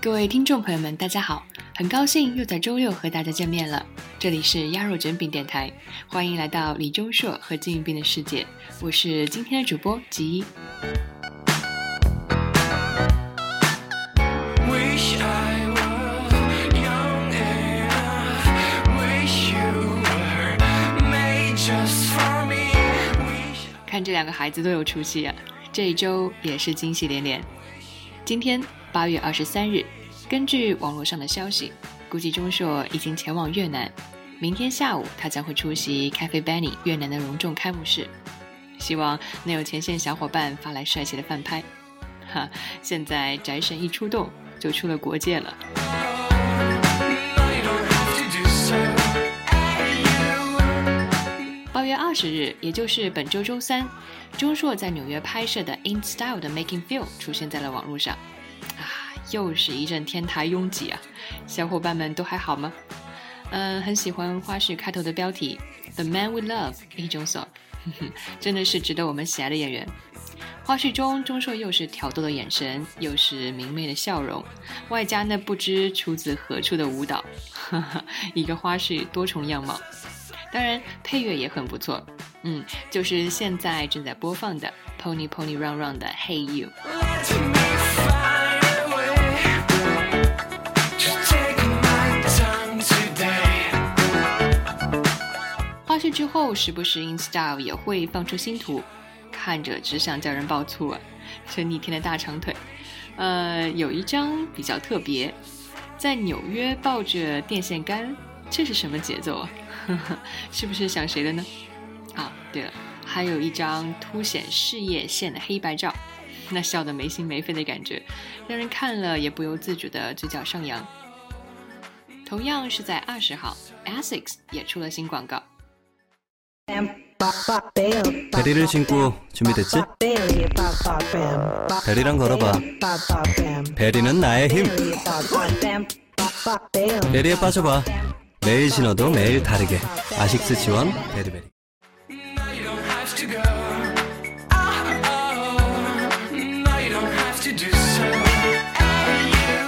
各位听众朋友们，大家好，很高兴又在周六和大家见面了。这里是鸭肉卷饼电台，欢迎来到李钟硕和金宇彬的世界，我是今天的主播吉一。看这两个孩子多有出息啊！这一周也是惊喜连连。今天八月二十三日，根据网络上的消息，估计钟硕已经前往越南。明天下午，他将会出席 Cafe Benny 越南的隆重开幕式。希望能有前线小伙伴发来帅气的饭拍。哈，现在宅神一出动，就出了国界了。八月二十日，也就是本周周三，钟硕在纽约拍摄的《In Style》的 Making Feel 出现在了网络上。啊，又是一阵天台拥挤啊！小伙伴们都还好吗？嗯，很喜欢花絮开头的标题《The Man We Love》一种所，哼哼，真的是值得我们喜爱的演员。花絮中，钟硕又是挑逗的眼神，又是明媚的笑容，外加那不知出自何处的舞蹈，哈哈，一个花絮多重样貌。当然，配乐也很不错，嗯，就是现在正在播放的《Pony Pony Run Run》的《Hey You》。之后，时不时 In Style 也会放出新图，看着只想叫人爆粗啊！这逆天的大长腿，呃，有一张比较特别，在纽约抱着电线杆，这是什么节奏啊？呵呵，是不是想谁的呢？啊，对了，还有一张凸显事业线的黑白照，那笑得没心没肺的感觉，让人看了也不由自主的嘴角上扬。同样是在二十号，Essex 也出了新广告。 다리를 신고 준비됐지? 다리랑 걸어봐. 베리는 나의 힘. 베리에 빠져봐. 매일 신어도 매일 다르게. 아식스 지원 베리베리. No, you don't have to go. Oh, oh, no, you don't have to do so. Hey, you.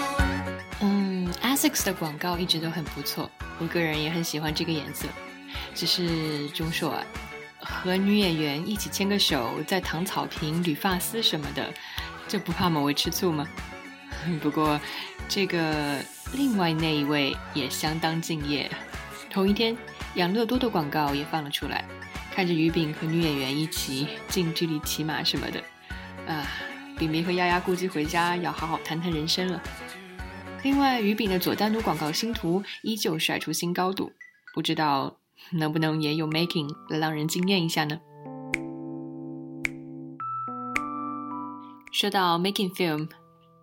嗯，Essex 的广告一直都很不错，我个人也很喜欢这个颜色。 只是钟硕，和女演员一起牵个手，在躺草坪、捋发丝什么的，这不怕某位吃醋吗？不过，这个另外那一位也相当敬业。同一天，养乐多的广告也放了出来，看着于饼和女演员一起近距离骑马什么的，啊，饼饼和丫丫估计回家要好好谈谈人生了。另外，鱼饼的佐丹奴广告新图依旧甩出新高度，不知道能不能也有 making 来让人惊艳一下呢？说到 making film，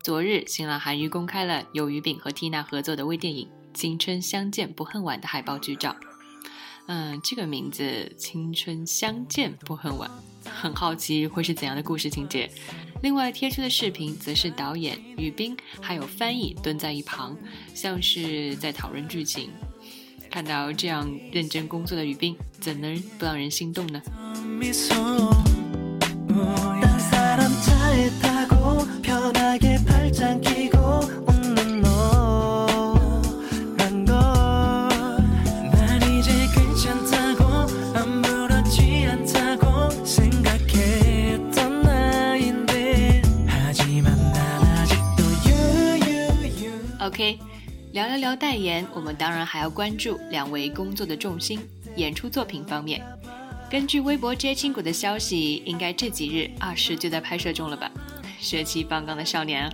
昨日新浪韩娱公开了由于饼和缇娜合作的微电影《青春相见不恨晚》的海报剧照。嗯，这个名字《青春相见不恨晚》，很好奇会是怎样的故事情节。另外贴出的视频则是导演于斌还有翻译蹲在一旁，像是在讨论剧情。看到这样认真工作的于斌，怎能不让人心动呢？OK，聊了聊代言，我们当然还要关注两位工作的重心——演出作品方面。根据微博 J 青谷的消息，应该这几日二十就在拍摄中了吧？血气方刚的少年啊！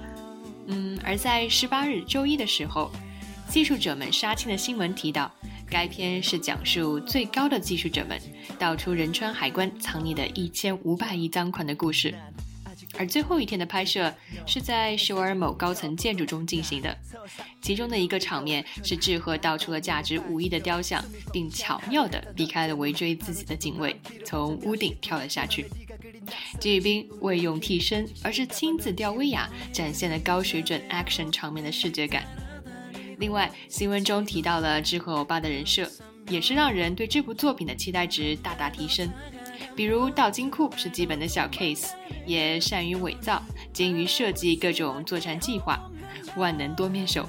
嗯，而在十八日周一的时候，技术者们杀青的新闻提到，该片是讲述最高的技术者们道出仁川海关藏匿的一千五百亿赃款的故事。而最后一天的拍摄是在首尔某高层建筑中进行的，其中的一个场面是志贺道出了价值五亿的雕像，并巧妙地避开了围追自己的警卫，从屋顶跳了下去。金宇彬未用替身，而是亲自吊威亚，展现了高水准 action 场面的视觉感。另外，新闻中提到了志和欧巴的人设，也是让人对这部作品的期待值大大提升。比如倒金库是基本的小 case，也善于伪造，精于设计各种作战计划，万能多面手，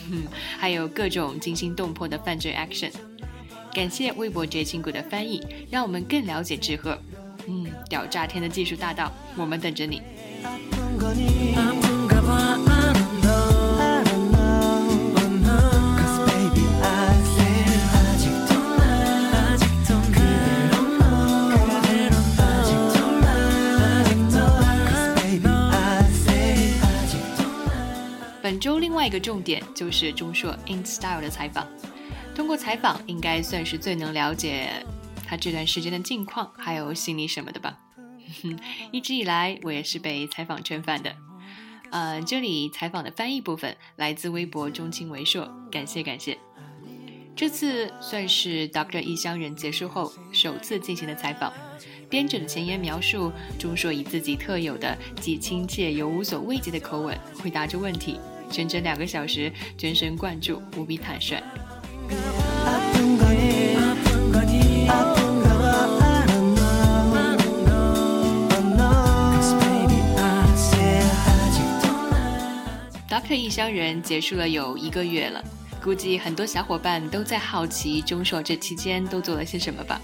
还有各种惊心动魄的犯罪 action。感谢微博绝情谷的翻译，让我们更了解志贺。嗯，屌炸天的技术大道，我们等着你。本周另外一个重点就是钟硕 In Style 的采访。通过采访，应该算是最能了解他这段时间的近况，还有心理什么的吧。一直以来，我也是被采访圈饭的。呃，这里采访的翻译部分来自微博中青为硕，感谢感谢。这次算是 Doctor 异乡人结束后首次进行的采访。编者的前言描述，钟硕以自己特有的既亲切又无所畏惧的口吻回答着问题，整整两个小时，全神贯注，无比坦率。Doctor 异乡人结束了有一个月了，估计很多小伙伴都在好奇钟硕这期间都做了些什么吧。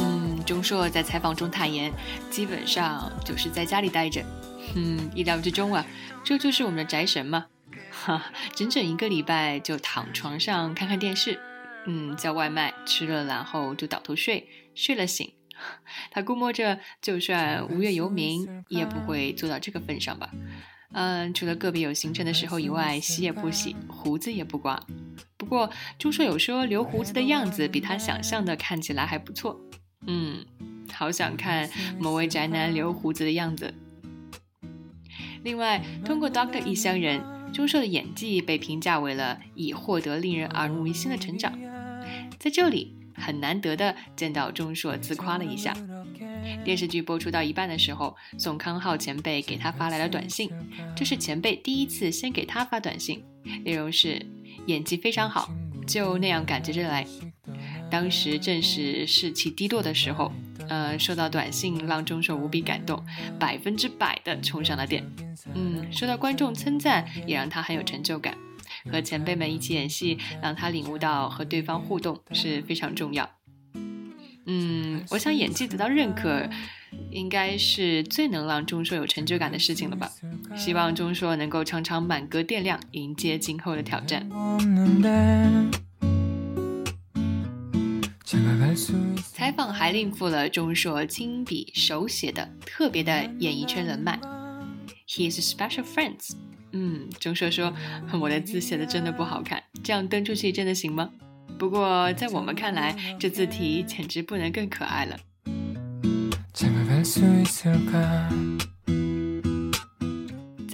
嗯，钟硕在采访中坦言，基本上就是在家里待着。嗯，意料之中啊，这就是我们的宅神嘛。哈，整整一个礼拜就躺床上看看电视，嗯，叫外卖，吃了然后就倒头睡，睡了醒。他估摸着，就算无业游民，也不会做到这个份上吧。嗯，除了个别有行程的时候以外，洗也不洗，胡子也不刮。不过钟硕友说留胡子的样子比他想象的看起来还不错。嗯，好想看某位宅男留胡子的样子。另外，通过 Doctor 异乡人，钟硕的演技被评价为了已获得令人耳目一新的成长。在这里，很难得的见到钟硕自夸了一下。电视剧播出到一半的时候，宋康昊前辈给他发来了短信，这是前辈第一次先给他发短信，内容是演技非常好，就那样感觉着来。当时正是士气低落的时候，呃，收到短信让钟硕无比感动，百分之百的冲上了电。嗯，受到观众称赞也让他很有成就感。和前辈们一起演戏，让他领悟到和对方互动是非常重要。嗯，我想演技得到认可，应该是最能让钟硕有成就感的事情了吧。希望钟硕能够常常满格电量，迎接今后的挑战。采访还另附了钟硕亲笔手写的特别的演艺圈人脉，His special friends。嗯，钟硕说我的字写的真的不好看，这样登出去真的行吗？不过在我们看来，这字体简直不能更可爱了。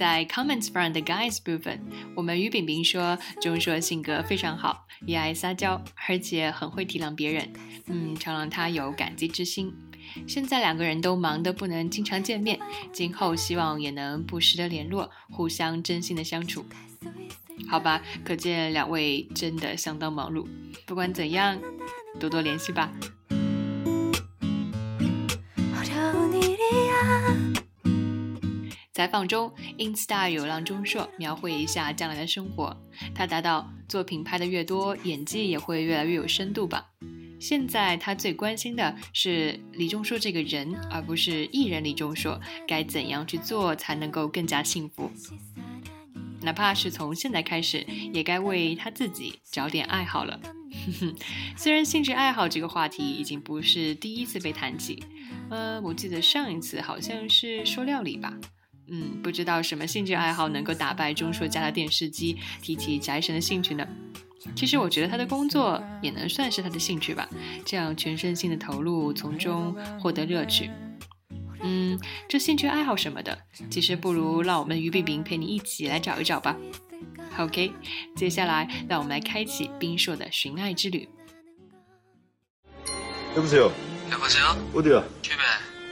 在 comments from the guys 部分，我们于饼饼说钟硕性格非常好，也爱撒娇，而且很会体谅别人，嗯，常让他有感激之心。现在两个人都忙得不能经常见面，今后希望也能不时的联络，互相真心的相处。好吧，可见两位真的相当忙碌，不管怎样，多多联系吧。好求你离。采访中，Insta 有让钟硕描绘一下将来的生活，他答道，作品拍的越多，演技也会越来越有深度吧。现在他最关心的是李钟硕这个人，而不是艺人李钟硕该怎样去做才能够更加幸福。哪怕是从现在开始，也该为他自己找点爱好了。哼哼，虽然兴趣爱好这个话题已经不是第一次被谈起。呃，我记得上一次好像是说料理吧。嗯，不知道什么兴趣爱好能够打败钟硕家的电视机，提起宅神的兴趣呢？其实我觉得他的工作也能算是他的兴趣吧，这样全身心的投入，从中获得乐趣。嗯，这兴趣爱好什么的，其实不如让我们于炳炳陪你一起来找一找吧。OK，接下来让我们来开启冰硕的寻爱之旅。 여보세요. 여보세요? 어디야? 집에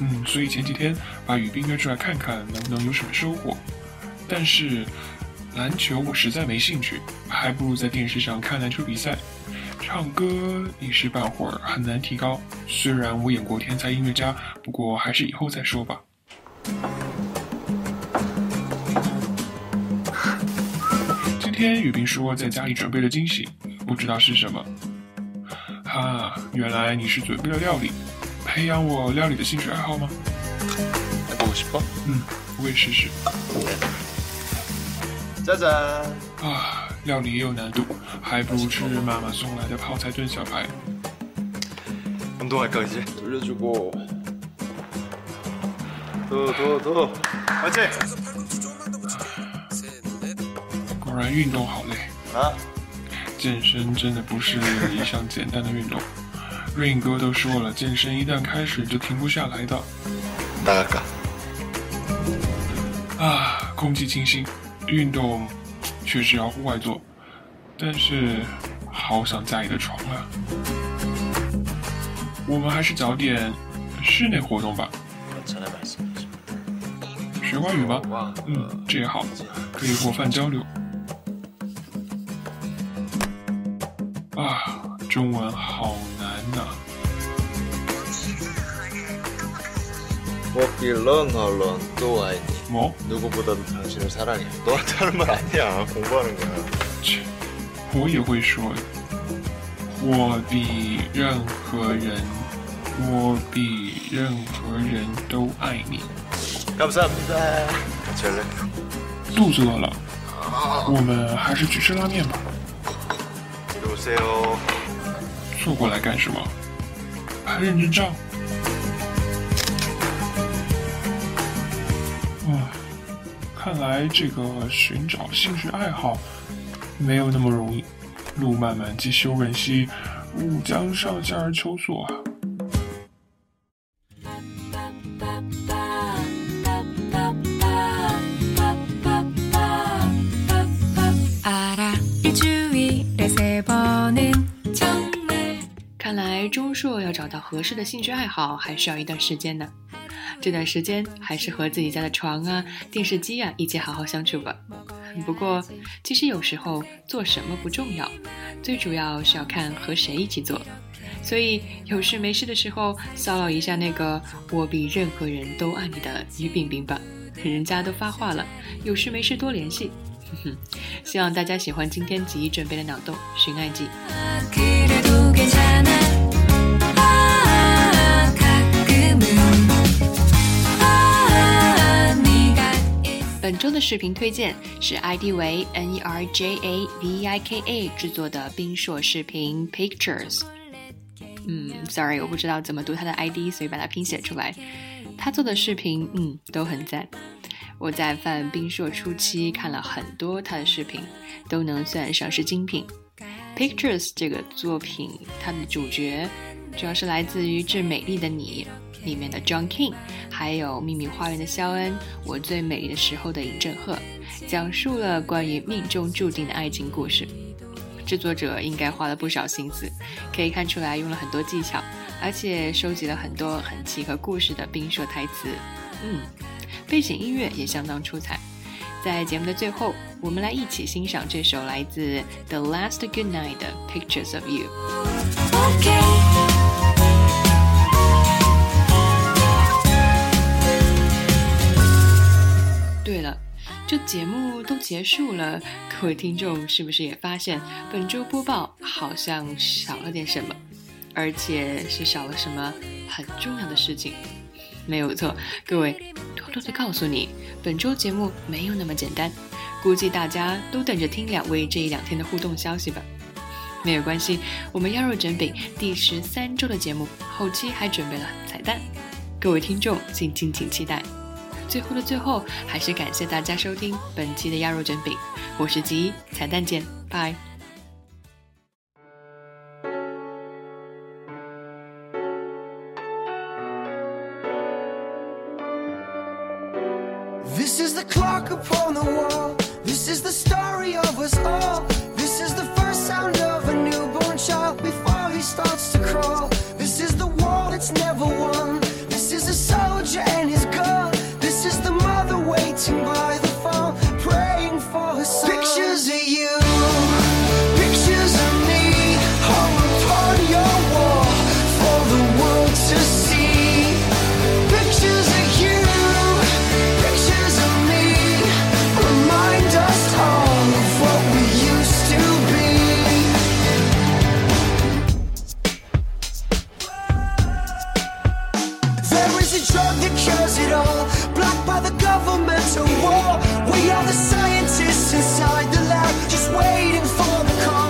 嗯，所以前几天把雨冰约出来看看，能不能有什么收获。但是篮球我实在没兴趣，还不如在电视上看篮球比赛。唱歌一时半会儿很难提高，虽然我演过天才音乐家，不过还是以后再说吧。今天雨冰说在家里准备了惊喜，不知道是什么。啊，原来你是准备了料理，培养我料理的兴趣爱好吗？ 해보고 싶어? 嗯，我也试试。 짜잔. 啊，料理也有难度，还不如吃妈妈送来的泡菜炖小排。 운동할까 이제? 돌려주고. 더 더 더. 맞지? 果然运动好累， 아. 健身真的不是一项简单的运动。 Rain 哥都说了，健身一旦开始就停不下来的。那个啊，空气清新，运动确实要户外做，但是好想家里的床啊。我们还是找点室内活动吧。学外语吗？嗯，这也好，可以和饭交流。啊，中文好。 What you learn, how learn. 또 아이니. 么？ 누구보다도 당신을 사랑해. 너한테 하는 말 아니야. 공부하는 거야. 切，我也会说，我比任何人，我比任何人都爱你。 감사합니다. 같이 할래? 肚子饿了，我们还是去吃拉面吧。 이리 오세요. 坐过来干什么？拍认真照。 看来这个寻找兴趣爱好没有那么容易。路漫漫其修远兮，吾将上下而求索啊！看来钟硕要找到合适的兴趣爱好，还需要一段时间呢。这段时间还是和自己家的床啊、电视机啊一起好好相处吧。不过，其实有时候做什么不重要，最主要是要看和谁一起做。所以有事没事的时候骚扰一下那个我比任何人都爱你的于冰冰吧，人家都发话了，有事没事多联系。哼哼，希望大家喜欢今天吉准备的脑洞寻爱记。本周的视频推荐是 ID 为 N E R J A V I K A 制作的冰硕视频 Pictures。嗯，sorry，我不知道怎么读他的 ID，所以把它拼写出来。他做的视频，嗯，都很赞。我在犯冰硕初期看了很多他的视频，都能算上是精品。Pictures 这个作品，它的主角主要是来自于《致美丽的你》里面的 John King，还有《秘密花园》的肖恩，《我最美丽的时候》的尹正赫，讲述了关于命中注定的爱情故事。制作者应该花了不少心思，可以看出来用了很多技巧，而且收集了很多很契合故事的冰硕台词。嗯，背景音乐也相当出彩。在节目的最后，我们来一起欣赏这首来自 The Last Good Night 的《Pictures of You》。对了，这节目都结束了，各位听众是不是也发现本周播报好像少了点什么，而且是少了什么很重要的事情？没有错，各位，偷偷的告诉你，本周节目没有那么简单，估计大家都等着听两位这一两天的互动消息吧。没有关系，我们妖肉整饼第十三周的节目后期还准备了彩蛋，各位听众请敬请期待。最后的最后，还是感谢大家收听本期的鸭肉卷饼，我是吉，彩蛋见，拜。 This is the clock upon the wall. This is the story of us all. This is the first sound of a newborn child before he starts to crawl. This is the war that's never drug that cures it all, blocked by the governmental war. We are the scientists inside the lab, just waiting for the call.